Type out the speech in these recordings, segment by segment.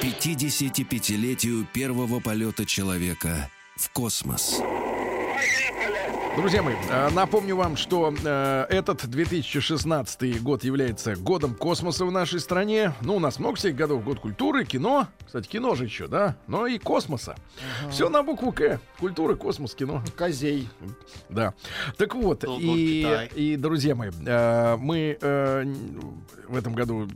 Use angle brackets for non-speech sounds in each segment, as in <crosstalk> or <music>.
55-летию первого полета человека в космос. Друзья мои, э, напомню вам, что э, этот 2016 год является годом космоса в нашей стране. Ну, у нас много всех годов. Год культуры, кино. Кстати, кино же еще, да? Но и космоса. Все на букву К. Культура, космос, кино. Козей. Да. Так вот, и, и, друзья мои, э, мы в этом году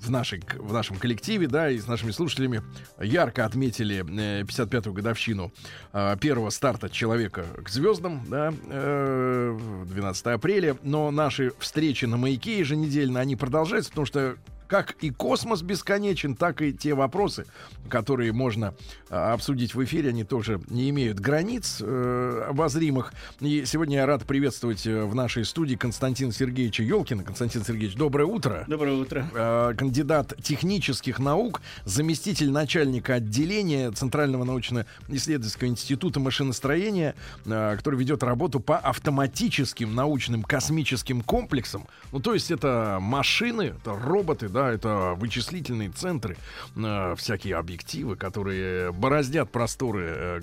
в, нашей, в нашем коллективе, да, и с нашими слушателями ярко отметили э, 55-ю годовщину э, первого старта человека к звездам, да, э, 12 апреля. Но наши встречи на маяке еженедельно, они продолжаются, потому что как и космос бесконечен, так и те вопросы, которые можно а, обсудить в эфире, они тоже не имеют границ э, обозримых. И сегодня я рад приветствовать э, в нашей студии Константина Сергеевича Елкина. Константин Сергеевич, доброе утро. Доброе утро. Э, кандидат технических наук, заместитель начальника отделения Центрального научно-исследовательского института машиностроения, э, который ведет работу по автоматическим научным космическим комплексам. Ну, то есть это машины, это роботы, да, это вычислительные центры, э, всякие объективы, которые бороздят просторы э,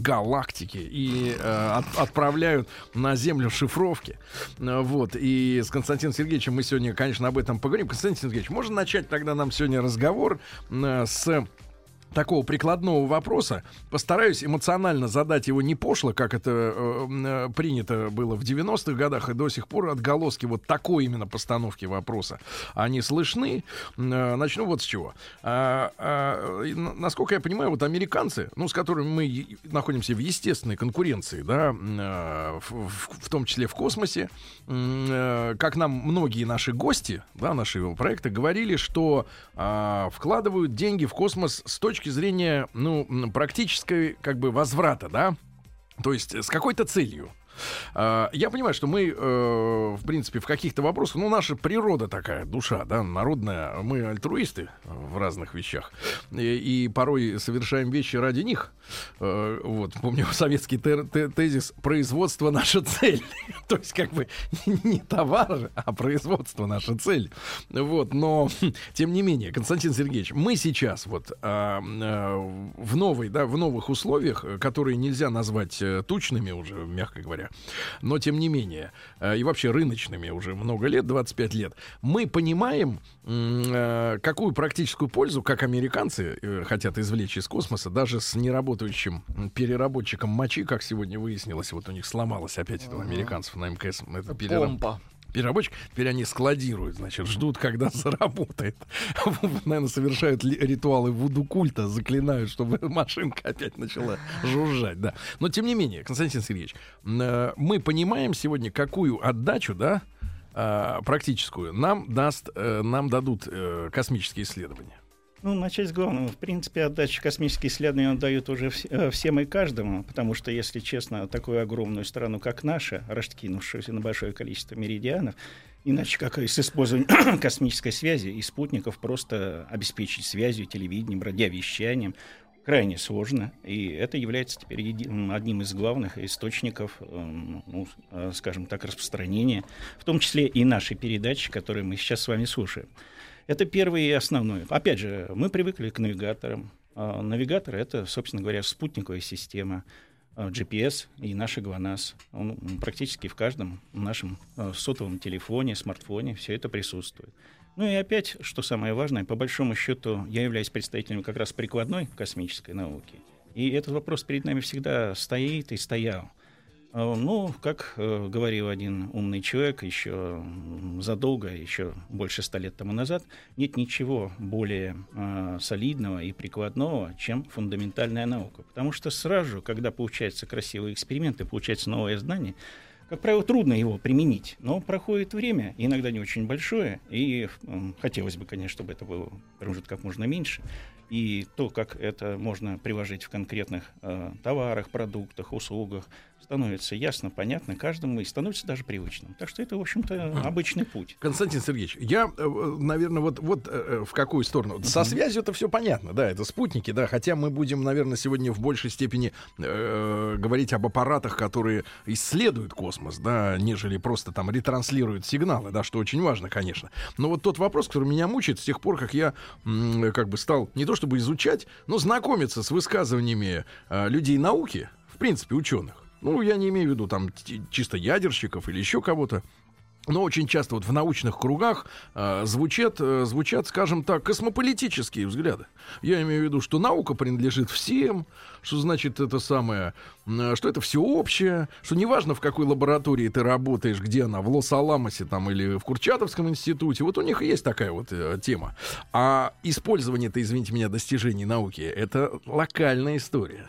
галактики и э, от- отправляют на Землю шифровки. Э, Вот. И с Константином Сергеевичем мы сегодня, конечно, об этом поговорим. Константин Сергеевич, можно начать тогда нам сегодня разговор э, с такого прикладного вопроса. Постараюсь эмоционально задать его не пошло, как это э, э, принято было в 90-х годах, и до сих пор отголоски вот такой именно постановки вопроса. Они слышны. Э, начну вот с чего. А, а, насколько я понимаю, вот американцы, ну, с которыми мы находимся в естественной конкуренции, да, э, в, в- в том числе в космосе, э, как нам многие наши гости, да, нашего проекта говорили, что а, вкладывают деньги в космос с точки зрения, ну, практической, как бы, возврата, да, то есть э, с какой-то целью. А, Я понимаю, что мы, э, в принципе, в каких-то вопросах, ну, наша природа такая, душа, да, народная, мы альтруисты в разных вещах, и, и порой совершаем вещи ради них. Э, Вот, помню <laughs> советский тезис «производство наша цель». <laughs> То есть, как бы, <laughs> не товар, а производство наша цель. Вот, но, тем не менее, Константин Сергеевич, мы сейчас вот а, а, в новой, да, в новых условиях, э, которые нельзя назвать тучными уже, мягко говоря, но тем не менее, э, и вообще рыночными уже много лет, 25 лет, мы понимаем, э, какую практическую пользу, как американцы э, хотят извлечь из космоса, даже с неработающим переработчиком мочи, как сегодня выяснилось, вот у них сломалось опять это у американцев на МКС. Это перераб- Помпа. Переработчик, теперь они складируют, значит, ждут, когда <laughs> заработает. <laughs> Наверное, совершают ритуалы вуду культа, заклинают, чтобы <laughs> машинка опять начала жужжать, да. Но тем не менее, Константин Сергеевич, э, мы понимаем сегодня, какую отдачу, да, а, практическую нам даст, э, нам дадут э, космические исследования. Ну, начать с главного. В принципе, отдача космические исследования отдают уже э, всем и каждому, потому что, если честно, такую огромную страну, как наша, раскинувшуюся на большое количество меридианов, иначе как с использованием <coughs> космической связи и спутников просто обеспечить связью, телевидением, радиовещанием, крайне сложно. И это является теперь одним из главных источников, эм, ну, э, скажем так, распространения, в том числе и нашей передачи, которую мы сейчас с вами слушаем. Это первый и основной. Опять же, мы привыкли к навигаторам. А Навигатор — это, собственно говоря, спутниковая система, а, GPS и наш ГЛОНАСС. Он практически в каждом нашем а, сотовом телефоне, смартфоне все это присутствует. Ну и опять, что самое важное, по большому счету, я являюсь представителем как раз прикладной космической науки. И этот вопрос перед нами всегда стоит и стоял. А, Ну, как э, говорил один умный человек еще задолго, еще больше ста лет тому назад, нет ничего более э, солидного и прикладного, чем фундаментальная наука. Потому что сразу когда получается красивый эксперимент и получается новое знание, как правило, трудно его применить, но проходит время, иногда не очень большое, и хотелось бы, конечно, чтобы это было промежуток как можно меньше, и то, как это можно приложить в конкретных э, товарах, продуктах, услугах, становится ясно, понятно каждому и становится даже привычным. Так что это, в общем-то, обычный путь. Константин Сергеевич, я, э, наверное, вот, вот э, в какую сторону? Со связью это все понятно, да, это спутники, да, хотя мы будем, наверное, сегодня в большей степени э, говорить об аппаратах, которые исследуют космос, да, нежели просто там ретранслируют сигналы, да, что очень важно, конечно. Но вот тот вопрос, который меня мучает с тех пор, как я м, как бы стал не то чтобы изучать, но знакомиться с высказываниями э, людей науки, в принципе, ученых. Ну, я не имею в виду там чисто ядерщиков или еще кого-то. Но очень часто вот в научных кругах э, звучат, э, звучат, скажем так, космополитические взгляды. Я имею в виду, что наука принадлежит всем, что значит это самое, м, что это всеобщее, что неважно в какой лаборатории ты работаешь, где она, в Лос-Аламосе там или в Курчатовском институте, вот у них есть такая вот э, тема. А использование-то, извините меня, достижений науки, это локальная история.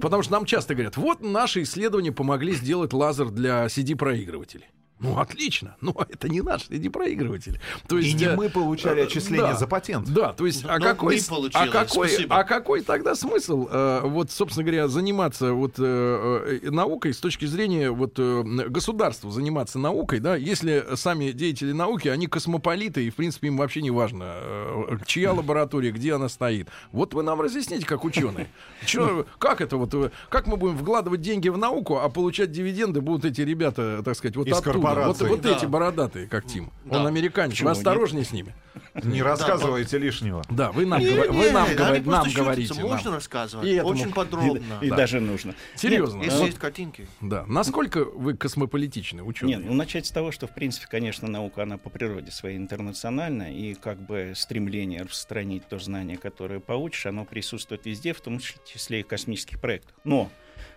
Потому что нам часто говорят, вот наши исследования помогли сделать лазер для CD-проигрывателей. Ну, отлично, но <laughs> это не наш CD-проигрыватель. То И не мы получали э, отчисления да. за патент. Да, то есть, а Ну, какой, а какой, спасибо. а какой тогда смысл, э, вот, собственно говоря, заниматься вот э, наукой с точки зрения вот э, государства заниматься наукой, да, если сами деятели науки, они космополиты, и, в принципе, им вообще не важно, э, чья лаборатория, где она стоит. Вот вы нам разъясните, как ученые. Чё, как это вот, как мы будем вкладывать деньги в науку, а получать дивиденды будут эти ребята, так сказать, вот Из оттуда. Вот, вот Да. эти бородатые, как Тим. Да. Он американец, Почему вы нет? осторожнее с ними. Не рассказывайте лишнего. Да, вы нам, Не, говор- не, вы нам, просто нам говорите. нам. Можно рассказывать. И этому- Очень подробно. И Да. даже нужно. Серьезно. Нет, Если Вот, есть картинки. да. Насколько вы космополитичны, ученые? Нет, ну начать с того, что, в принципе, конечно, наука, она по природе своей интернациональна, и как бы стремление распространить то знание, которое получишь, оно присутствует везде, в том числе и в космических проектах. Но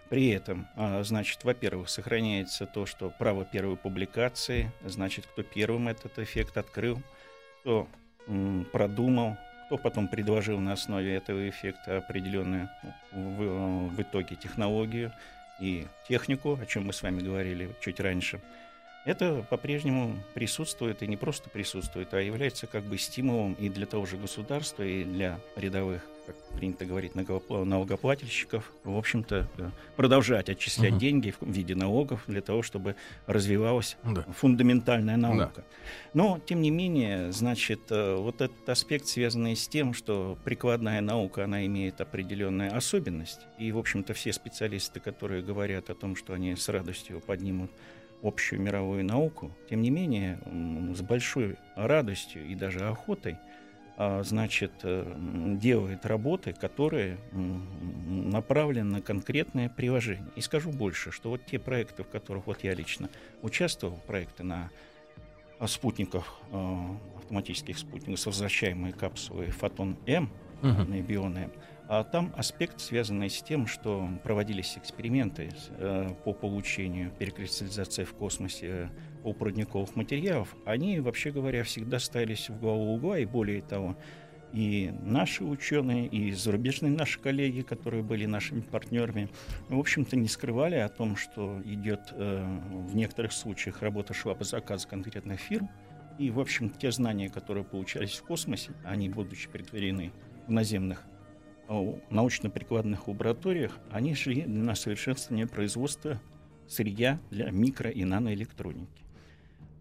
при этом, а, значит, во-первых, сохраняется то, что право первой публикации, значит, кто первым этот эффект открыл, кто продумал, кто потом предложил на основе этого эффекта определенную в, в итоге технологию и технику, о чем мы с вами говорили чуть раньше. Это по-прежнему присутствует и не просто присутствует, а является как бы стимулом и для того же государства, и для рядовых, как принято говорить, налогопла- налогоплательщиков, в общем-то, э, продолжать отчислять Мгм. деньги в виде налогов для того, чтобы развивалась Да. фундаментальная наука. Но, тем не менее, значит, э, вот этот аспект, связанный с тем, что прикладная наука, она имеет определенную особенность, и, в общем-то, все специалисты, которые говорят о том, что они с радостью поднимут общую мировую науку, тем не менее, с большой радостью и даже охотой, значит, э, делает работы, которые направлены на конкретное приложение. И скажу больше, что вот те проекты, в которых вот я лично участвовал, проекты на а, спутниках, э, автоматических спутников с возвращаемой капсулой «Фотон-М», и «Бион-М», а там аспект, связанный с тем, что проводились эксперименты э, по получению перекристаллизации в космосе э, полупроводниковых материалов, они, вообще говоря, всегда ставились в главу угла, и более того, и наши ученые, и зарубежные наши коллеги, которые были нашими партнерами, в общем-то, не скрывали о том, что идет э, в некоторых случаях работа шла по заказу конкретных фирм, и, в общем, те знания, которые получались в космосе, они, будучи притворены в наземных э, научно-прикладных лабораториях, они шли на совершенствование производства сырья для микро- и наноэлектроники.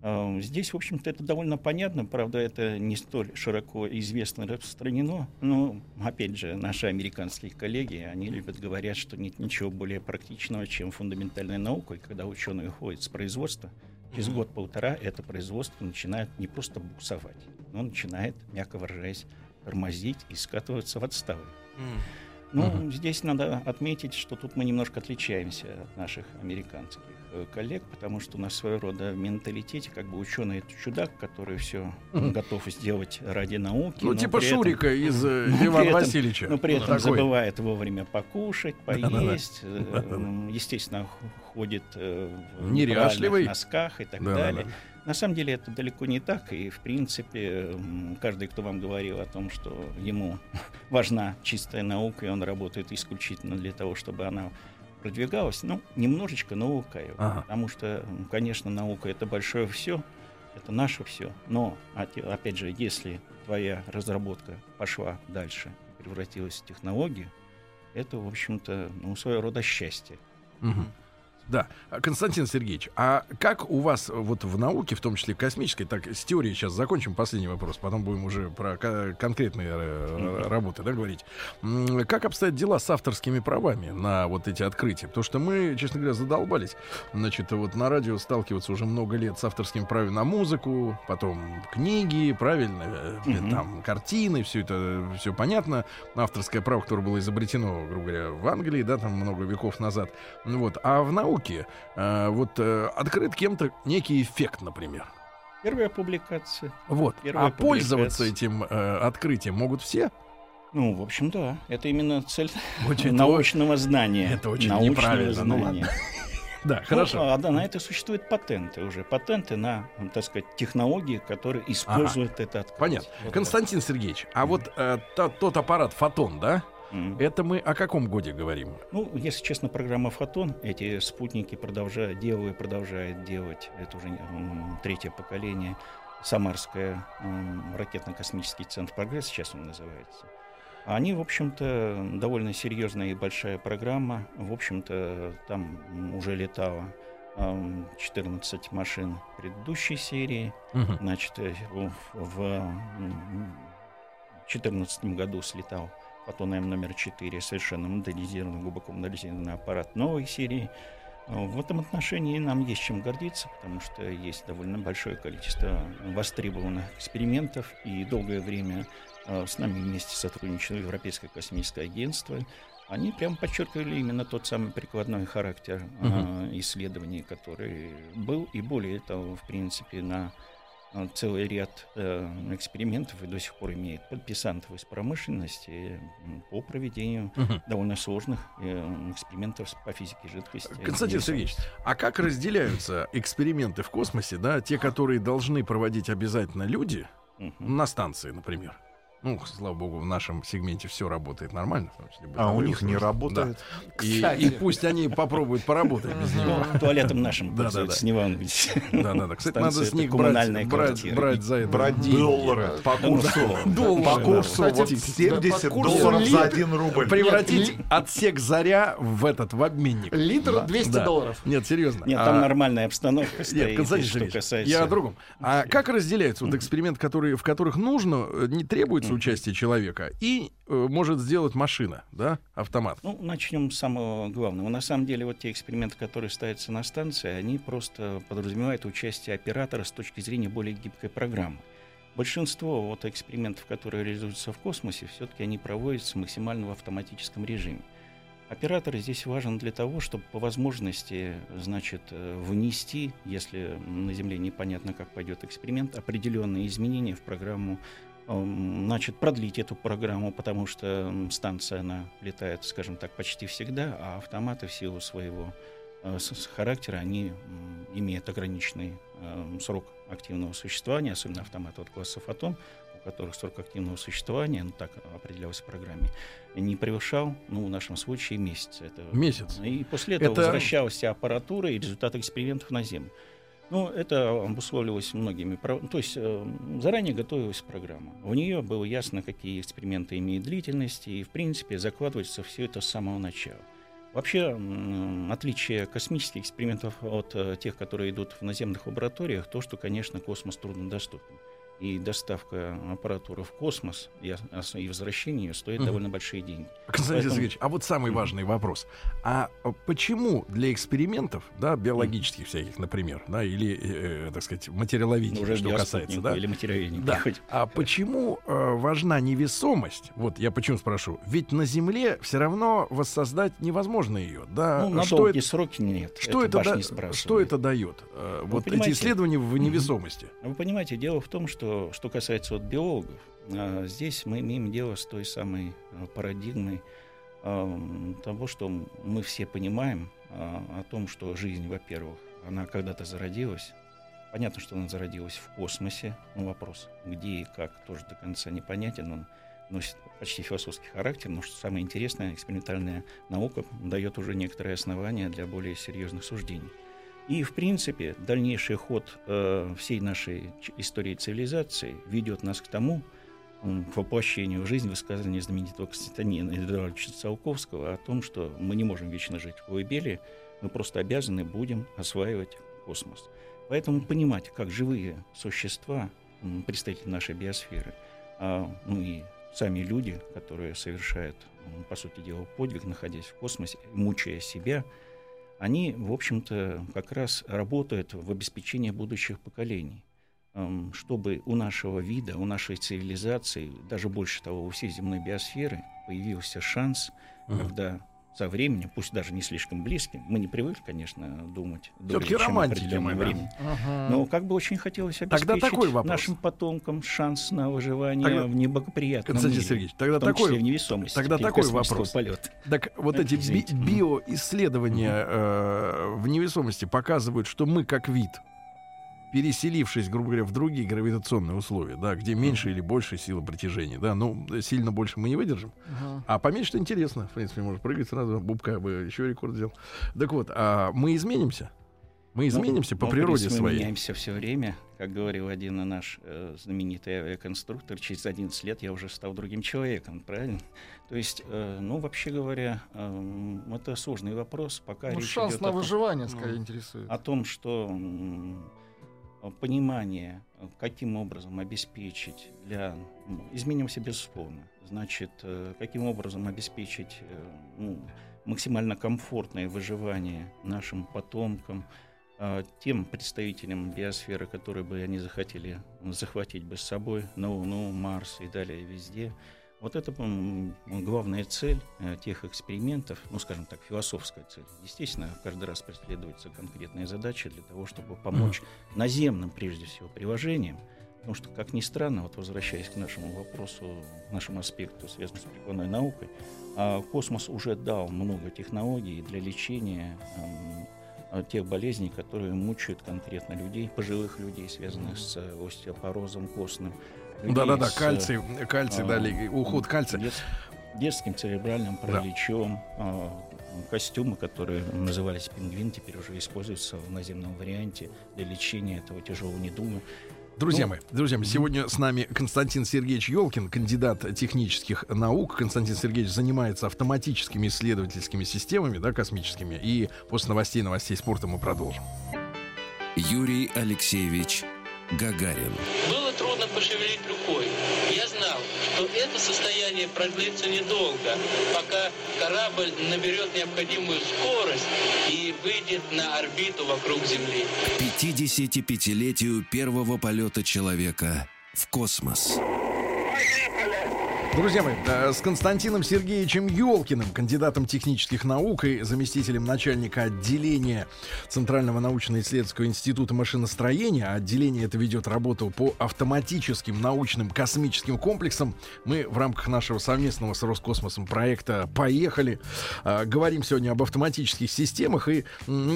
Э, Здесь, в общем-то, это довольно понятно, правда, это не столь широко известно распространено, но, опять же, наши американские коллеги, они любят говорят, что нет ничего более практичного, чем фундаментальная наука, и когда ученые уходят с производства, через год-полтора это производство начинает не просто буксовать, но начинает, мягко выражаясь, тормозить и скатываться в отставы. Ну, Мгм. здесь надо отметить, что тут мы немножко отличаемся от наших американских э, коллег, потому что у нас своего рода в менталитете как бы ученый это чудак, который все готов сделать ради науки. Ну, типа этом- Шурика из э, <laughs> ну, при Ивана этом- Васильевича. но при этом Такой. забывает вовремя покушать, <laughs> поесть, э, <laughs> естественно, ходит э, в Неряшливый. носках и так далее. На самом деле это далеко не так, и в принципе каждый, кто вам говорил о том, что ему важна чистая наука, и он работает исключительно для того, чтобы она продвигалась, ну, немножечко наукой. Ага. Потому что, м, конечно, наука это большое все, это наше все. Но, а опять же, если твоя разработка пошла дальше, превратилась в технологию, это, в общем-то, ну, своего рода счастье. Мгм. Да, Константин Сергеевич, а как у вас вот в науке, в том числе космической, так с теорией сейчас закончим последний вопрос, потом будем уже про ко- конкретные э, работы, да, говорить. Как обстоят дела с авторскими правами на вот эти открытия? Потому что мы, честно говоря, задолбались, значит, вот на радио сталкиваться уже много лет с авторскими правами на музыку, потом книги, правильно, э, Мгм. там картины, все это, все понятно. Авторское право, которое было изобретено, грубо говоря, в Англии, да, там много веков назад. Вот. А в науке э, вот э, открыт кем-то некий эффект, например. Первая публикация. Вот. Первая а пользоваться публикация. этим э, открытием могут все? Ну, в общем, да. Это именно цель <laughs> Очень- <laughs> научного знания. это очень Научного неправильно, ну знания. <laughs> Да, Ну, хорошо. а, да, на это существуют патенты уже. Патенты на, м, так сказать, технологии, которые используют это открытие. Понятно. Вот Константин Сергеевич, а вот э, та- тот аппарат фотон, да? Это мы о каком годе говорим? Ну, если честно, программа «Фотон», эти спутники продолжают, делают, продолжает делать, это уже м, третье поколение, Самарская ракетно-космический центр «Прогресс», сейчас он называется. Они, в общем-то, довольно серьезная и большая программа. В общем-то, там уже летало ам, 14 машин предыдущей серии. Мгм. Значит, э, в 2014 году слетал Фотон М номер 4, совершенно моделизированный, глубоко моделизированный аппарат новой серии. В этом отношении нам есть чем гордиться, потому что есть довольно большое количество востребованных экспериментов, и долгое время а, с нами вместе сотрудничало Европейское космическое агентство. Они прямо подчеркивали именно тот самый прикладной характер а, исследований, который был, и более того, в принципе, на целый ряд э, экспериментов и до сих пор имеет подписантов из промышленности по проведению Мгм. довольно сложных э, экспериментов по физике жидкости. Константин Сергеевич, а как разделяются эксперименты в космосе, да, те, которые должны проводить обязательно люди Мгм. на станции, например? Ну, слава богу, в нашем сегменте все работает нормально. в том числе А у них не работает. Да. И, и пусть они попробуют поработать без него. Ну, туалетом нашим Да, да, да. не ведь. Да, да, да. Кстати, надо с них брать, брать, за это Брать деньги. доллары по курсу. Доллары, По курсу вот да, 70 по курсу долларов за лит- один рубль. Превратить Нет, отсек заря в этот, в обменник. Литр Да, 200 да. долларов. Нет, серьезно. Нет, там А, нормальная обстановка Нет, стоит, Сергеевич, касается... я о другом. А как разделяются вот эксперименты, которые, в которых нужно, э, не требуется участие человека, и э, может сделать машина, да, автомат? Ну, начнем с самого главного. На самом деле, вот те эксперименты, которые ставятся на станции, они просто подразумевают участие оператора с точки зрения более гибкой программы. Большинство вот экспериментов, которые реализуются в космосе, все-таки они проводятся максимально в автоматическом режиме. Оператор здесь важен для того, чтобы по возможности, значит, э, внести, если на Земле непонятно, как пойдет эксперимент, определенные изменения в программу, значит, продлить эту программу, потому что станция, она летает, скажем так, почти всегда, а автоматы в силу своего э, с- характера, они имеют ограниченный э, срок активного существования, особенно автоматы от класса «Фотон», у которых срок активного существования, ну так определялось в программе, не превышал, ну, в нашем случае, месяц. Это, Месяц. И после этого Это- возвращалась вся аппаратура и результаты экспериментов на Землю. Ну, это обусловливалось многими. То есть э, заранее готовилась программа. У нее было ясно, какие эксперименты имеют длительность, и, в принципе, закладывается все это с самого начала. Вообще, отличие космических экспериментов от э, тех, которые идут в наземных лабораториях, то, что, конечно, космос труднодоступен. И доставка аппаратуры в космос и, и возвращение ее стоит Мгм. довольно большие деньги. Константин Поэтому- Сергеевич, а вот самый важный вопрос. А почему для экспериментов, да, биологических всяких, например, да, или, э, э, так сказать, материаловедения, Ну, Уже что касается, да, или материальнику. Да. хоть. А почему э, важна невесомость? Вот я почему спрошу. Ведь на Земле все равно воссоздать невозможно ее. Да? Ну, на что долгие это, сроки нет. что, это, башни да- что это дает? э, вот эти исследования в невесомости. Вы понимаете, дело в том, что что касается вот биологов, а, здесь мы имеем дело с той самой а, парадигмой а, того, что мы все понимаем о том, что жизнь, во-первых, она когда-то зародилась. Понятно, что она зародилась в космосе. Но вопрос, где и как, тоже до конца непонятен. Он носит почти философский характер, но что самое интересное, экспериментальная наука дает уже некоторые основания для более серьезных суждений. И, в принципе, дальнейший ход э, всей нашей истории цивилизации ведет нас к тому, к воплощению в жизнь высказывания знаменитого Константина Эдуардовича Циолковского о том, что мы не можем вечно жить в колыбели, мы просто обязаны будем осваивать космос. Поэтому понимать, как живые существа, представители нашей биосферы, а, ну и сами люди, которые совершают, по сути дела, подвиг, находясь в космосе, мучая себя, они, в общем-то, как раз работают в обеспечении будущих поколений чтобы у нашего вида, у нашей цивилизации, даже больше того, у всей земной биосферы появился шанс, uh-huh. когда со временем, пусть даже не слишком близким, мы не привыкли, конечно, думать дольше, чем определенное время, ага. но как бы очень хотелось обеспечить тогда такой вопрос. нашим потомкам шанс на выживание тогда, в неблагоприятном Константин мире, Сергеевич, тогда в том такой, числе в невесомости. Тогда такой вопрос. Полета. Так вот эти би- биоисследования э, в невесомости показывают, что мы как вид переселившись, грубо говоря, в другие гравитационные условия, да, где меньше или больше силы притяжения, да, ну, сильно больше мы не выдержим. Uh-huh. А поменьше интересно. В принципе, может прыгать сразу, Бубка бы еще рекорд сделал. Так вот, а мы изменимся? Мы ну, изменимся ну, по природе мы своей. Мы меняемся все время. Как говорил один наш э, знаменитый авиаконструктор, через 11 лет я уже стал другим человеком, правильно? То есть, э, ну, вообще говоря, э, это сложный вопрос. Пока ну, речь шанс идет на о выживание, том, скорее, интересует. О том, что понимание, каким образом обеспечить для... Ну, изменимся безусловно. Значит, э, каким образом обеспечить э, ну, максимально комфортное выживание нашим потомкам, э, тем представителям биосферы, которые бы они захотели захватить бы с собой на Луну, Марс и далее везде – вот это главная цель э, тех экспериментов, ну, скажем так, философская цель. Естественно, каждый раз преследуется конкретная задача для того, чтобы помочь наземным, прежде всего, приложениям. Потому что, как ни странно, вот возвращаясь к нашему вопросу, к нашему аспекту, связанному с прикладной наукой, а, космос уже дал много технологий для лечения э, тех болезней, которые мучают конкретно людей, пожилых людей, связанных с остеопорозом костным, да-да-да, кальций, кальций, а, дали, уход кальция. Дет, детским церебральным параличом, да. а, костюмы, которые назывались пингвин, теперь уже используются в наземном варианте для лечения этого тяжелого недуга. Друзья ну, мои, друзья мои, сегодня с нами Константин Сергеевич Елкин, кандидат технических наук. Константин Сергеевич занимается автоматическими исследовательскими системами, да, космическими. И после новостей, новостей спорта мы продолжим. Юрий Алексеевич Гагарин. Было трудно что это состояние продлится недолго, пока корабль наберет необходимую скорость и выйдет на орбиту вокруг Земли. К 55-летию первого полета человека в космос. Друзья мои, э, с Константином Сергеевичем Ёлкиным, кандидатом технических наук и заместителем начальника отделения Центрального научно-исследовательского института машиностроения, отделение это ведет работу по автоматическим научным космическим комплексам, мы в рамках нашего совместного с Роскосмосом проекта «Поехали» э, говорим сегодня об автоматических системах. И,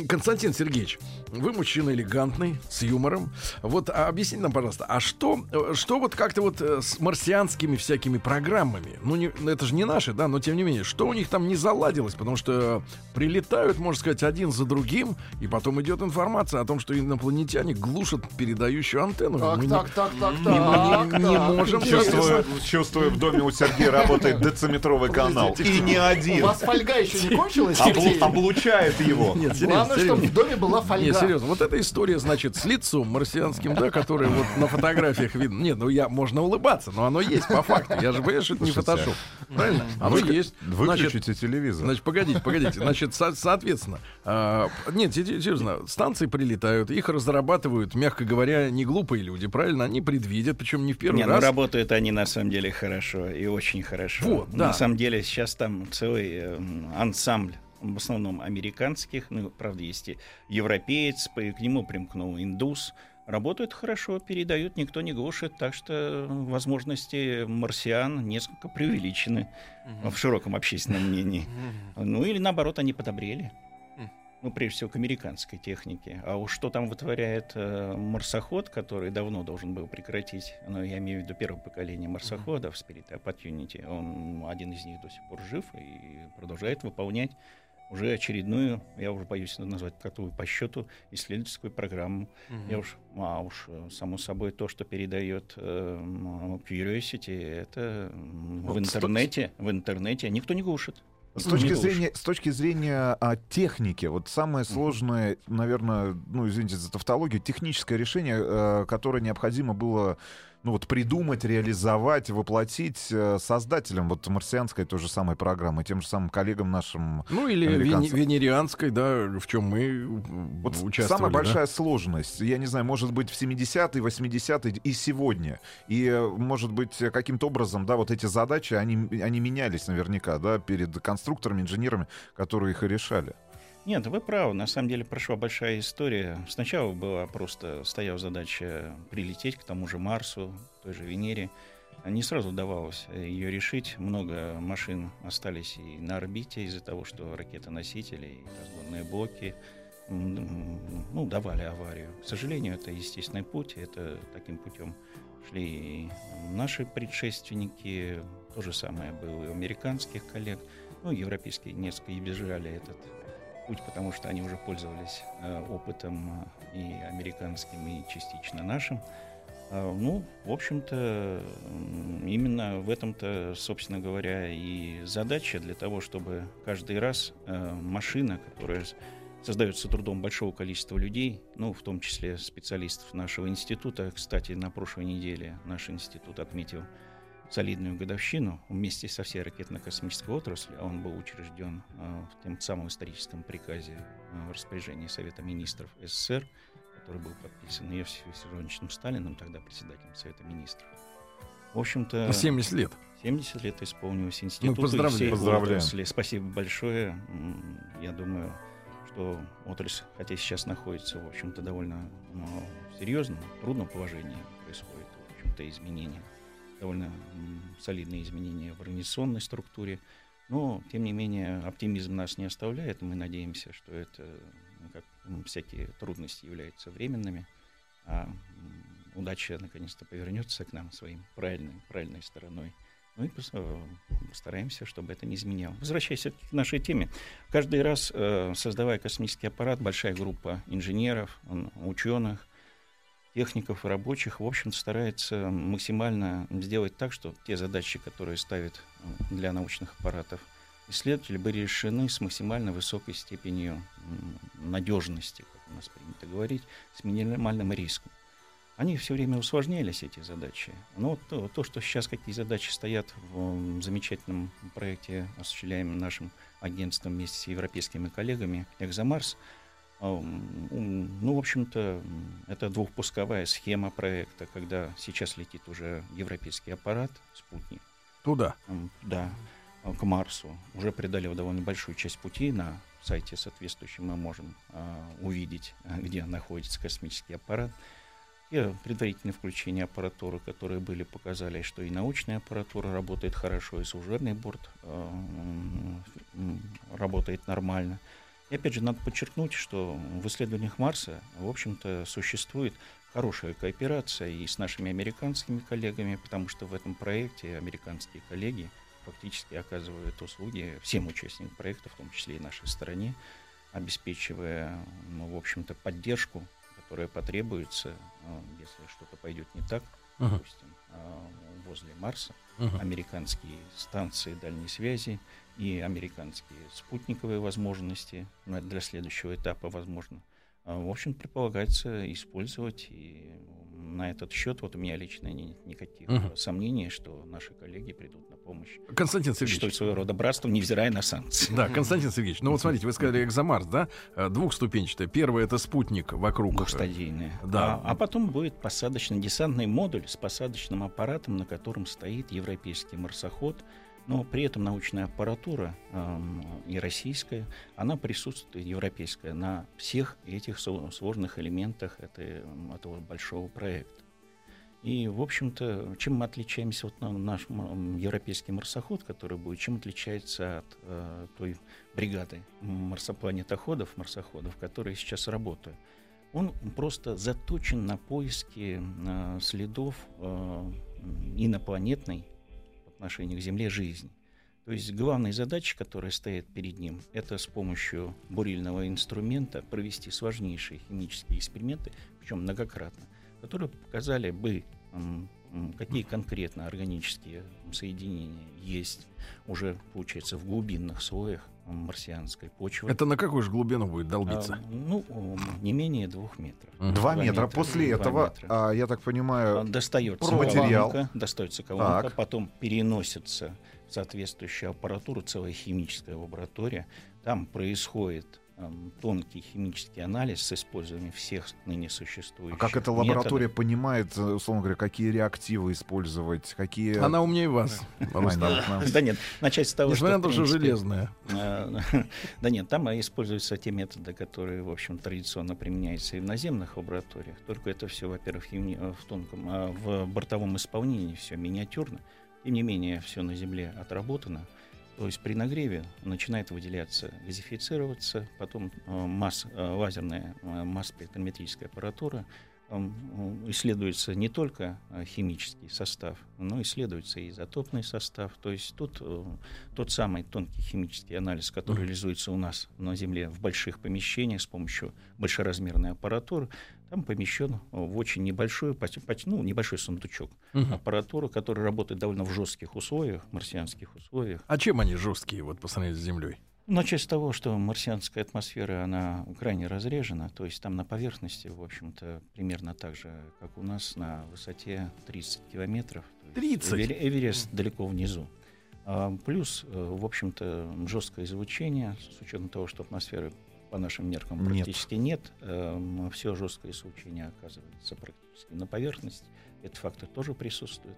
Константин Сергеевич, вы мужчина элегантный, с юмором. Вот а объясните нам, пожалуйста, а что, э, что вот как-то вот с марсианскими всякими программами программами. Ну, не, ну, это же не наши, да, но тем не менее, что у них там не заладилось, потому что прилетают, можно сказать, один за другим, и потом идет информация о том, что инопланетяне глушат передающую антенну. Так, Мы так, не, так, так, не, так, не, не можем. Чувствую, чувствую, в доме у Сергея работает дециметровый канал. И не один. У вас фольга еще не кончилась? Облучает его. Нет, Главное, чтобы в доме была фольга. Нет, серьезно, вот эта история, значит, с лицом марсианским, да, который вот на фотографиях видно. Нет, ну я, можно улыбаться, но оно есть по факту. Я же понимаешь, это не фотошоп. Правильно? Оно Вы, есть. Выключите телевизор. Значит, погодите, погодите. Значит, со- соответственно, э, нет, серьезно, станции прилетают, их разрабатывают, мягко говоря, не глупые люди, правильно? Они предвидят, причем не в первый не, ну, раз. Работают они на самом деле хорошо и очень хорошо. Вот, да. На самом деле сейчас там целый э, ансамбль в основном американских, ну, правда, есть и европеец, к нему примкнул индус, работают хорошо, передают, никто не глушит, так что возможности марсиан несколько преувеличены угу. в широком общественном мнении. Угу. Ну или наоборот, они подобрели. ну, прежде всего, к американской технике. А уж что там вытворяет э, марсоход, который давно должен был прекратить, ну, я имею в виду первое поколение марсоходов, Spirit Opportunity, он один из них до сих пор жив и продолжает выполнять уже очередную, я уже боюсь назвать какую по счету, исследовательскую программу. Mm-hmm. Я уж, а уж, э, само собой, то, что передает э, Curiosity, это вот в интернете, в интернете никто не глушит. С точки, зрения, с точки зрения а, техники, вот самое сложное, наверное, ну, извините за тавтологию, техническое решение, а, которое необходимо было ну вот придумать, реализовать, воплотить э, создателям вот марсианской той же самой программы, тем же самым коллегам нашим. Ну или венерианской, да, в чем мы вот участвовали. Самая да? большая сложность, я не знаю, может быть в 70-е, 80-е и сегодня. И э, может быть каким-то образом, да, вот эти задачи, они, они менялись наверняка, да, перед конструкторами, инженерами, которые их и решали. Нет, вы правы. На самом деле прошла большая история. Сначала была просто стояла задача прилететь к тому же Марсу, той же Венере. Не сразу удавалось ее решить. Много машин остались и на орбите из-за того, что ракеты-носители и разгонные блоки ну, давали аварию. К сожалению, это естественный путь. Это таким путем шли и наши предшественники. То же самое было и у американских коллег. Ну, европейские несколько избежали этот путь, потому что они уже пользовались э, опытом э, и американским, и частично нашим. Э, ну, в общем-то, именно в этом-то, собственно говоря, и задача для того, чтобы каждый раз э, машина, которая создается трудом большого количества людей, ну, в том числе специалистов нашего института. Кстати, на прошлой неделе наш институт отметил солидную годовщину вместе со всей ракетно-космической отраслью, а он был учрежден э, в тем самом историческом приказе э, в распоряжении Совета министров СССР, который был подписан Иосифом Виссарионовичем Сталиным, тогда председателем Совета министров. В общем-то... 70 лет. 70 лет исполнилось институту. Ну, поздравляем. поздравляем. Отрасли. Спасибо большое. Я думаю, что отрасль, хотя сейчас находится, в общем-то, довольно ну, серьезном, трудном положении, происходит, в общем-то, изменения довольно солидные изменения в организационной структуре. Но, тем не менее, оптимизм нас не оставляет. Мы надеемся, что это, ну, как всякие трудности, являются временными, а удача наконец-то повернется к нам своим правильной, правильной стороной. Ну и постараемся, чтобы это не изменяло. Возвращаясь к нашей теме, каждый раз, э, создавая космический аппарат, большая группа инженеров, ученых, техников и рабочих, в общем старается максимально сделать так, что те задачи, которые ставят для научных аппаратов исследователи, были решены с максимально высокой степенью надежности, как у нас принято говорить, с минимальным риском. Они все время усложнялись, эти задачи. Но то, то что сейчас какие задачи стоят в замечательном проекте, осуществляемом нашим агентством вместе с европейскими коллегами «Экзомарс», ну, в общем-то, это двухпусковая схема проекта, когда сейчас летит уже европейский аппарат, спутник. Туда? Да, а, к Марсу. Уже преодолев довольно большую часть пути на сайте соответствующем мы можем а, увидеть, а, где находится космический аппарат. И предварительное включение аппаратуры, которые были, показали, что и научная аппаратура работает хорошо, и служебный борт а, работает нормально. И опять же, надо подчеркнуть, что в исследованиях Марса, в общем-то, существует хорошая кооперация и с нашими американскими коллегами, потому что в этом проекте американские коллеги фактически оказывают услуги всем участникам проекта, в том числе и нашей стороне, обеспечивая, ну, в общем-то, поддержку, которая потребуется, ну, если что-то пойдет не так, uh-huh. допустим, а, возле Марса, uh-huh. американские станции дальней связи, и американские спутниковые возможности для следующего этапа, возможно. А, в общем, предполагается использовать и на этот счет вот у меня лично нет никаких угу. сомнений, что наши коллеги придут на помощь. Константин Сергеевич. Что своего рода братство, невзирая на санкции. Да, Константин Сергеевич, ну вот смотрите, вы сказали экзомарс, да? Э, двухступенчатый. Первый это спутник вокруг. Двухстадийный. Да. А, а потом будет посадочно-десантный модуль с посадочным аппаратом, на котором стоит европейский марсоход но при этом научная аппаратура э, и российская, она присутствует, европейская, на всех этих сложных элементах этой, этого большого проекта. И, в общем-то, чем мы отличаемся, вот на наш европейский марсоход, который будет, чем отличается от э, той бригады марсопланетоходов, марсоходов, которые сейчас работают? Он просто заточен на поиски э, следов э, инопланетной отношении к Земле жизни. То есть главная задача, которая стоит перед ним, это с помощью бурильного инструмента провести сложнейшие химические эксперименты, причем многократно, которые показали бы, какие конкретно органические соединения есть уже, получается, в глубинных слоях марсианской почвы. Это на какую же глубину будет долбиться? А, ну, не менее двух метров. Два Два метра. метра, После два этого, метра. а, я так понимаю, Достается материал. колонка, достается колонка, Так. потом переносится в соответствующую аппаратуру, целая химическая лаборатория. Там происходит тонкий химический анализ с использованием всех ныне а существующих как эта методов. лаборатория понимает, э, условно говоря, какие реактивы использовать, какие... Она умнее вас. Да нет, начать с того, Несмотря что... на то, что железная. э, <laughs> Да нет, там используются те методы, которые, в общем, традиционно применяются и в наземных лабораториях. Только это все, во-первых, э, в тонком, а в бортовом исполнении все миниатюрно. Тем не менее, все на Земле отработано. То есть при нагреве начинает выделяться, газифицироваться, потом э, масс, э, лазерная э, масс-спектрометрическая аппаратура, исследуется не только химический состав, но исследуется и изотопный состав. То есть тут тот самый тонкий химический анализ, который реализуется у нас на Земле в больших помещениях с помощью большеразмерной аппаратуры, там помещен э, в очень небольшой, ну, небольшой сундучок Мгм. аппаратуры, которая работает довольно в жестких условиях, марсианских условиях. А чем они жесткие, вот по сравнению с Землей? Начать с того, что марсианская атмосфера, она крайне разрежена, то есть там на поверхности, в общем-то, примерно так же, как у нас, на высоте 30 километров. То есть 30? Эвер- Эверест далеко внизу. А, Плюс, э, в общем-то, жесткое излучение, с учетом того, что атмосферы по нашим меркам Нет. практически нет, все жесткое излучение оказывается практически на поверхности. Этот фактор тоже присутствует.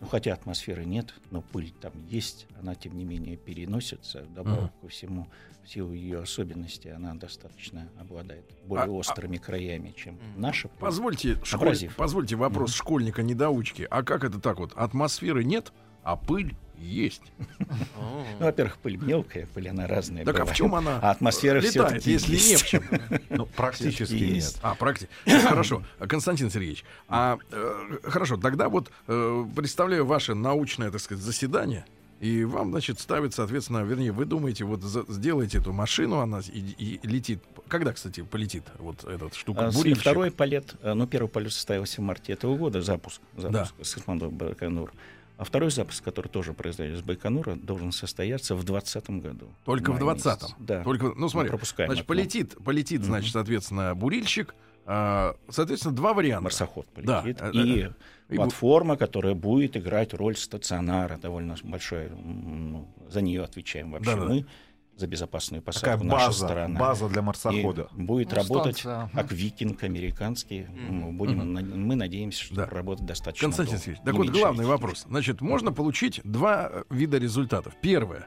Ну, хотя атмосферы нет, но пыль там есть, она, тем не менее, переносится. Добавок ко всему, в силу ее особенностей, она достаточно обладает более А- а- острыми краями, чем наша пыль. Позвольте, школь- позвольте вопрос школьника-недоучки. А как это так вот? Атмосферы нет, а пыль есть. Ну, во-первых, пыль мелкая, пыль она разная. Так а в чем она А атмосфера летает, если не в чем? Ну, практически нет. А, практически. Хорошо. Константин Сергеевич, а э, хорошо, тогда вот э, представляю ваше научное, так сказать, заседание, и вам, значит, ставят, соответственно, вернее, вы думаете, вот за- сделайте эту машину, она и, и летит. Когда, кстати, полетит вот эта штука? А? Второй полет, а, ну, первый полет состоялся в марте этого года, запуск, запуск Да. с космодрома Байконур. А второй запуск, который тоже произойдет с Байконура, должен состояться в 2020 году. Только в мае месяце. 20-м? Да. Только, ну, смотри, пропускаем значит, полетит, полетит, значит, соответственно, бурильщик, а, соответственно, два варианта. марсоход Да, полетит. э, и э, и платформа, которая будет играть роль стационара, довольно большая. м, ну, за нее отвечаем вообще Да-да. мы, за безопасную Такая посадку, наша база, сторона. база для И марсохода. будет Ну, работать станция, ага. как викинг американский. Мы, будем, на- мы надеемся, что Да. работать достаточно Константин долго. Сергеевич, так вот главный 10 лет. вопрос. Значит, можно получить два э, вида результатов. Первое.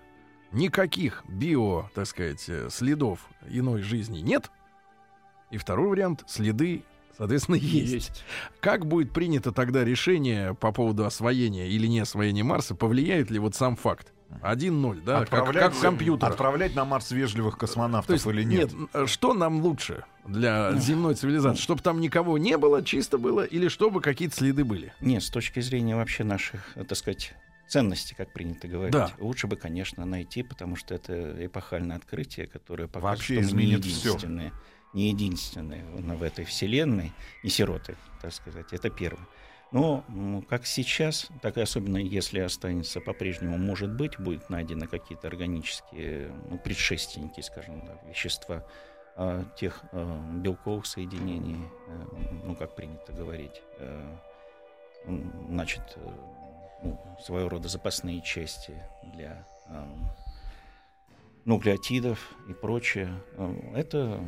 Никаких био, так сказать, э, следов иной жизни нет. И второй вариант. Следы, соответственно, есть. Как будет принято тогда решение по поводу освоения или не освоения Марса? Повлияет ли вот сам факт? 1-0, да? Как, как в компьютерах. отправлять на Марс вежливых космонавтов То есть, или нет? э, что нам лучше для земной цивилизации? Чтобы там никого не было, чисто было, или чтобы какие-то следы были? Нет, с точки зрения вообще наших, э, так сказать, ценностей, как принято говорить, Да. лучше бы, конечно, найти, потому что это эпохальное открытие, которое пока Вообще что мы не всё. единственное, не единственное в в этой вселенной, не сироты, так сказать, это первое. Но как сейчас, так и особенно если останется по-прежнему, может быть, будут найдены какие-то органические ну, предшественники, скажем так, вещества а, тех э, белковых соединений, э, ну, как принято говорить, э, значит, э, ну, своего рода запасные части для эм, нуклеотидов и прочее, э, это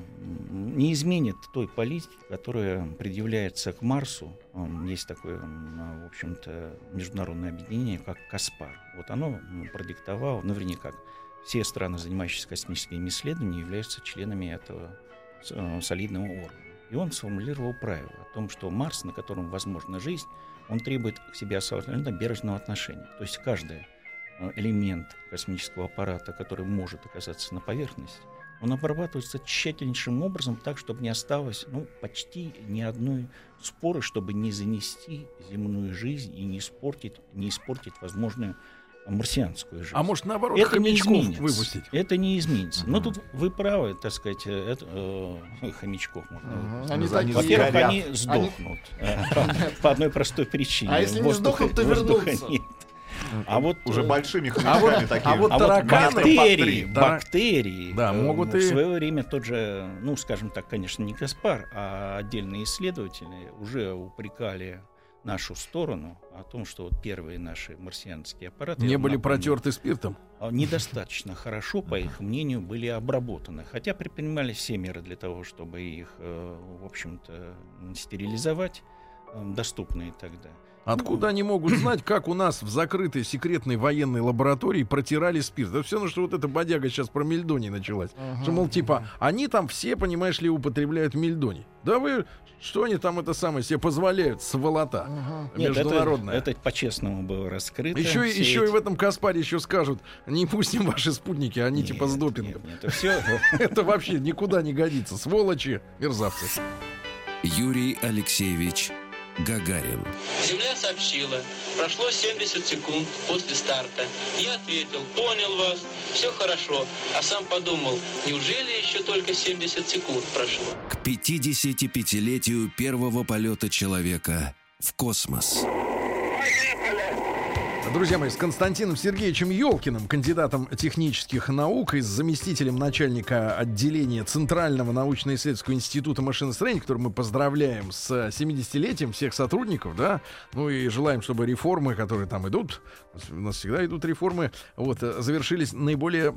не изменит той политики, которая предъявляется к Марсу. М, Есть такое, в общем-то, международное объединение, как КАСПАР. Вот оно продиктовало, наверняка, все страны, занимающиеся космическими исследованиями, являются членами этого э, солидного органа. И он сформулировал правило о том, что Марс, на котором возможна жизнь, он требует к себе абсолютно бережного отношения. То есть каждый э, элемент космического аппарата, который может оказаться на поверхности, он обрабатывается тщательнейшим образом так, чтобы не осталось ну, почти ни одной споры, чтобы не занести земную жизнь и не испортить, не испортить возможную марсианскую жизнь. А может, наоборот, это не хомячков изменится. выпустить? Это не изменится. Но Мгм. тут вы правы, так сказать, э, это, э, хомячков можно. Ну, Они они такие. Во-первых, сгорят. они сдохнут э, <laughs> по- одной простой причине. А если не сдохнут, то вернутся. нет. А вот Уже э, большими а хомячками а вот а вот тараканы, бактерии, бактерии, да. э, могут в и- свое время тот же, ну, скажем так, конечно, не Каспар, а отдельные исследователи уже упрекали нашу сторону о том, что вот первые наши марсианские аппараты Не были напомню, протерты спиртом? а, недостаточно хорошо, по их мнению, были обработаны. Хотя предпринимались все меры для того, чтобы их, э, в общем-то, стерилизовать, доступные тогда. Откуда они могут знать, как у нас в закрытой секретной военной лаборатории протирали спирт? Да все равно, что вот эта бодяга сейчас про мельдоний началась. Что, мол, типа, они там все, понимаешь ли, употребляют мельдоний. Да вы, что они там это самое себе позволяют, сволота Нет, это, международная. это по-честному было раскрыто. Еще, и- Все еще и эти- в этом Каспаре еще скажут, не пустим ваши спутники, они Нет, типа с допингом. Нет, нет, это все <laughs> Это вообще никуда не годится. Сволочи, мерзавцы. Юрий Алексеевич Гагарин. Земля сообщила, прошло 70 секунд после старта. Я ответил, понял вас, все хорошо. А сам подумал, неужели еще только 70 секунд прошло? К 55-летию первого полета человека в космос. Друзья мои, с Константином Сергеевичем Елкиным, кандидатом технических наук и заместителем начальника отделения Центрального научно-исследовательского института машиностроения, который мы поздравляем с 70-летием всех сотрудников, да, ну и желаем, чтобы реформы, которые там идут, у нас всегда идут реформы, вот, завершились наиболее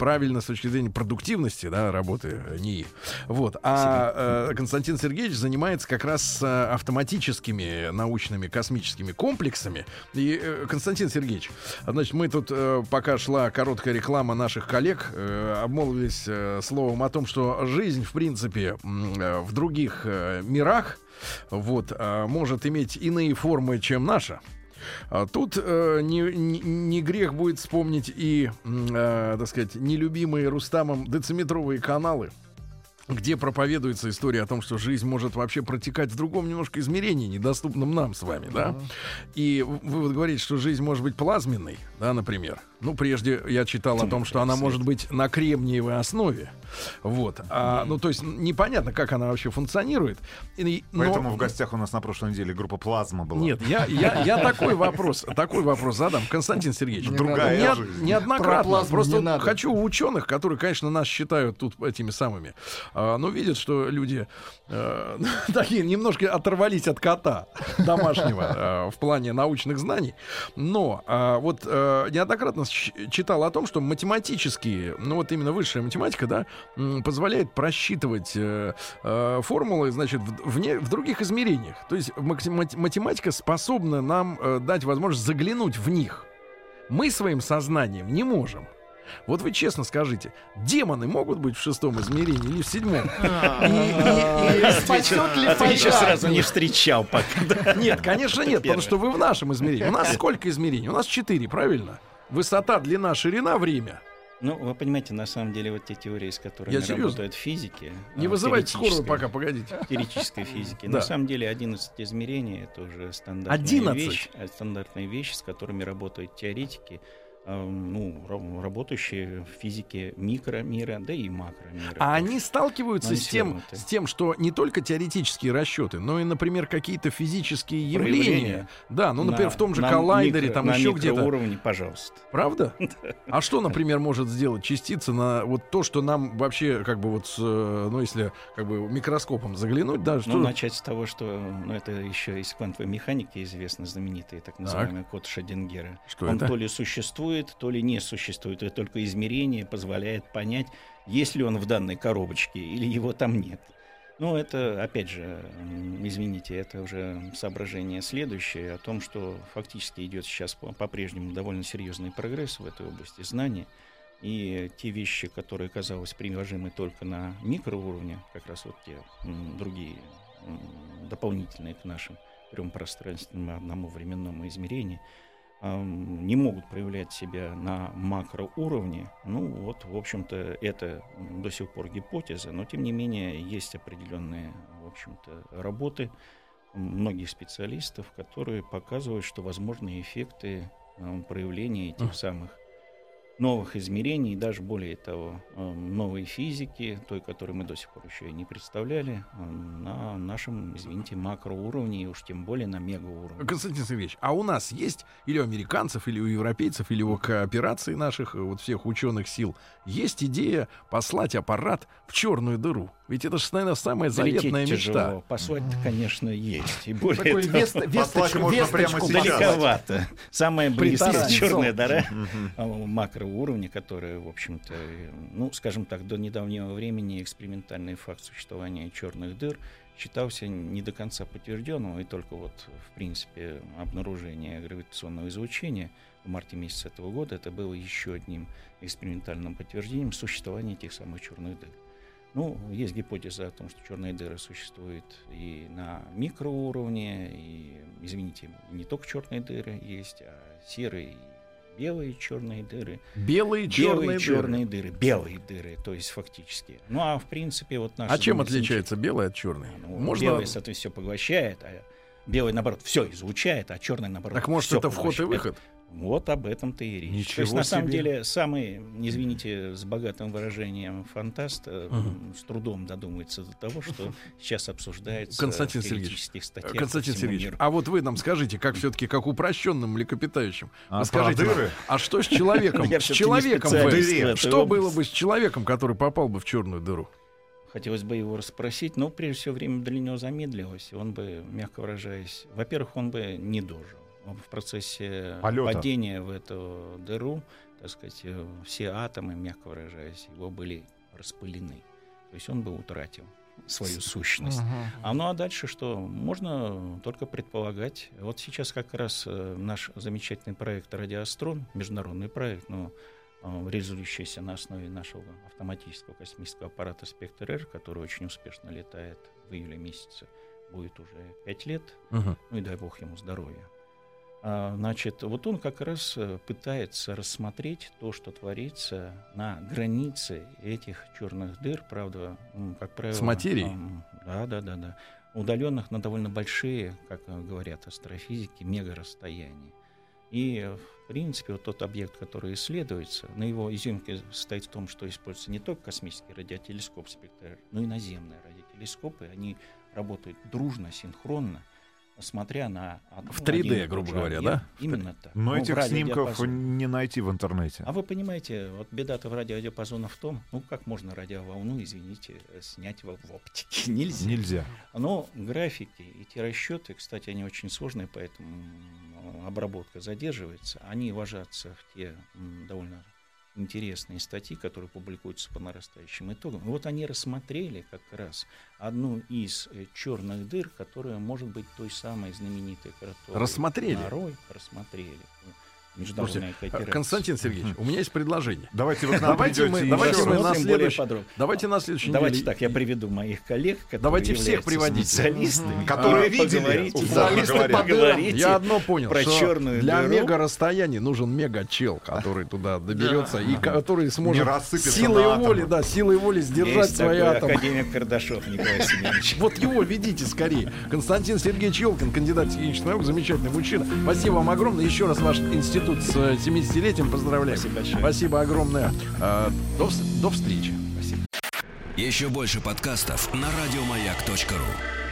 правильно с точки зрения продуктивности, да, работы НИИ. Вот, а э, Константин Сергеевич занимается как раз э, автоматическими научными космическими комплексами. И, э, Константин Сергеевич, значит, мы тут, э, пока шла короткая реклама наших коллег, э, обмолвились э, словом о том, что жизнь, в принципе, в других мирах, вот, может иметь иные формы, чем наша. А Тут не, не- не грех будет вспомнить и, так сказать, нелюбимые Рустамом дециметровые каналы, где проповедуется история о том, что жизнь может вообще протекать в другом немножко измерении, недоступном нам с вами, да? И вы вот говорите, что жизнь может быть плазменной, да, например. Ну, прежде я читал о том, что она может быть на кремниевой основе. Вот. А, ну, то есть непонятно, как она вообще функционирует. И- но- Поэтому в гостях у нас на прошлой неделе группа «Плазма» была. нет, я, я, я такой вопрос, такой вопрос задам, Константин Сергеевич. Не Другая Не- жизнь. неоднократно. Про плазму Просто не хочу у ученых, которые, конечно, нас считают тут этими самыми, а, но видят, что люди э, <laughs> такие немножко оторвались от кота домашнего э, в плане научных знаний. Но а, вот э, неоднократно читал о том, что математические, ну вот именно высшая математика, да, позволяет просчитывать э, э, формулы, значит, в, других измерениях. То есть математика способна нам э, дать возможность заглянуть в них. Мы своим сознанием не можем. Вот вы честно скажите, демоны могут быть в шестом измерении или в седьмом? И- Спасет ли Отвечу фольга? сразу не встречал пока. Нет, конечно нет, потому что вы в нашем измерении. У нас сколько измерений? У нас четыре, правильно? Высота, длина, ширина, время. Ну, вы понимаете, на самом деле, вот те теории, с которыми Я серьезно. работают физики... Не а, вызывайте скорую пока, погодите. теоретической физики. Да. На самом деле 11 измерений это уже стандартная 11? вещь, а, стандартная вещь, с которыми работают теоретики, а, ну, ра- работающие в физике микромира, да и макромира. А они сталкиваются с тем, с тем, что не только теоретические расчеты, но и, например, какие-то физические явления. Проявления. Да, ну, например, На- в том же коллайдере, микро- там еще где-то. микроуровне, пожалуйста. Правда? <laughs> А что, например, может сделать частица на вот то, что нам вообще, как бы вот, э, ну, если как бы микроскопом заглянуть, да, что... Ну, начать с того, что ну, это еще из квантовой механики известно, знаменитый так называемый код Шрёдингера. Что Он это? то ли существует, то ли не существует. И только измерение позволяет понять, есть ли он в данной коробочке или его там нет. Ну, это, опять же, извините, это уже соображение следующее о том, что фактически идет сейчас по- по-прежнему довольно серьезный прогресс в этой области знаний. И те вещи, которые, казалось, приложимы только на микроуровне, как раз вот те другие дополнительные к нашим трем пространственным одному временному измерению, не могут проявлять себя на макроуровне. Ну вот, в общем-то, это до сих пор гипотеза, но тем не менее есть определенные, в общем-то, работы многих специалистов, которые показывают, что возможны эффекты проявления этих самых новых измерений, даже более того, ам, новой физики, той, которую мы до сих пор еще и не представляли, ам, на нашем, извините, макроуровне, и уж тем более на мегауровне. Константин Сергеевич, а у нас есть или у американцев, или у европейцев, или у кооперации наших э, вот всех ученых сил есть идея послать аппарат в черную дыру? Ведь это же, наверное, самая Залететь заветная тяжело. мечта. Послать-то, конечно, есть. И более Такой того, вест- весточку, можно прямо весточку сейчас. послать. далековато. Самая близкая черная дыра Мгм. а, макроуровня, которая, в общем-то, ну, скажем так, до недавнего времени экспериментальный факт существования черных дыр считался не до конца подтвержденным, и только вот, в принципе, обнаружение гравитационного излучения в марте месяца этого года это было еще одним экспериментальным подтверждением существования этих самых черных дыр. Ну, есть гипотеза о том, что черные дыры существуют и на микроуровне, и, извините, не только черные дыры есть, а серые и белые черные дыры. Белые черные белые дыры. черные дыры. Белые дыры, то есть фактически. Ну, а в принципе, вот наши... А чем отличается белое от черной? Ну, Можно... Белый, соответственно, все поглощает, а белый, наоборот, все излучает, а черный, наоборот, Так может это вход и выход? Вот об этом-то и речь. Ничего То есть, на самом деле, самый, извините, с богатым выражением фантаст Мгм. с трудом додумается до того, что сейчас обсуждается Константин в Сергеевич, теоретических статьях Константин по всему Сергеевич, миру. а вот вы нам скажите, как все-таки, как упрощенным млекопитающим, А, вы скажите нам, а что с человеком? <laughs> С человеком в этой Что было бы с человеком, который попал бы в черную дыру? Хотелось бы его расспросить, но прежде всего время для него замедлилось, и он бы, мягко выражаясь, во-первых, он бы не дожил. В процессе Полёта. падения в эту дыру, так сказать, э, все атомы, мягко выражаясь, его были распылены. То есть он бы утратил свою сущность. А ну а дальше что? Можно только предполагать. Вот сейчас как раз э, наш замечательный проект «Радиоастрон», международный проект, но э, реализующийся на основе нашего автоматического космического аппарата «Спектр-Р», который очень успешно летает в июле месяце, будет уже пять лет, Мгм. ну и дай бог ему здоровья. А, Значит, вот он как раз э, пытается рассмотреть то, что творится на границе этих черных дыр, правда, как правило... С материей? Да, да, да, да. Удаленных на довольно большие, как э, говорят астрофизики, мегарасстояния. И, э, в принципе, вот тот объект, который исследуется, на его изюмке состоит в том, что используется не только космический радиотелескоп «Спектр», но и наземные радиотелескопы. Они работают дружно, синхронно, смотря на... од- В ну, 3D, один и тот грубо же говоря, объект. да? Именно так. Но Ну, этих снимков не найти в интернете. А вы понимаете, вот беда-то в радиодиапазоне в том, ну как можно радиоволну, извините, снять в, в оптике? <laughs> Нельзя. Нельзя. Но графики и те расчеты, кстати, они очень сложные, поэтому обработка задерживается. Они ложатся в те довольно интересные статьи, которые публикуются по нарастающим итогам. Вот они рассмотрели как раз одну из черных дыр, которая может быть той самой знаменитой кротой. Рассмотрели? Нарой рассмотрели. Слушайте, кооперация. Константин Сергеевич, у меня есть предложение. Давайте вы к нам Давайте мы- давайте мы на следующий- подробно. Давайте на следующей Давайте неделе... так, я приведу моих коллег, которые Давайте всех приводите. специалистами, Которые видели, поговорите Я одно понял, про что черную для дыру. мега расстояний нужен мега-чел, который туда доберется и который сможет Не рассыпется силой воли, да, силой воли сдержать Есть свои атомы. академик Кардашов Николай Семенович. <laughs> Вот его видите скорее. Константин Сергеевич Елкин, кандидат технических наук, замечательный мужчина. Спасибо вам огромное. Еще раз ваш институт с э, 70-летием поздравляю. Спасибо большое. Спасибо огромное. Э, До, до встречи. Спасибо. Еще больше подкастов на радиомаяк.ру.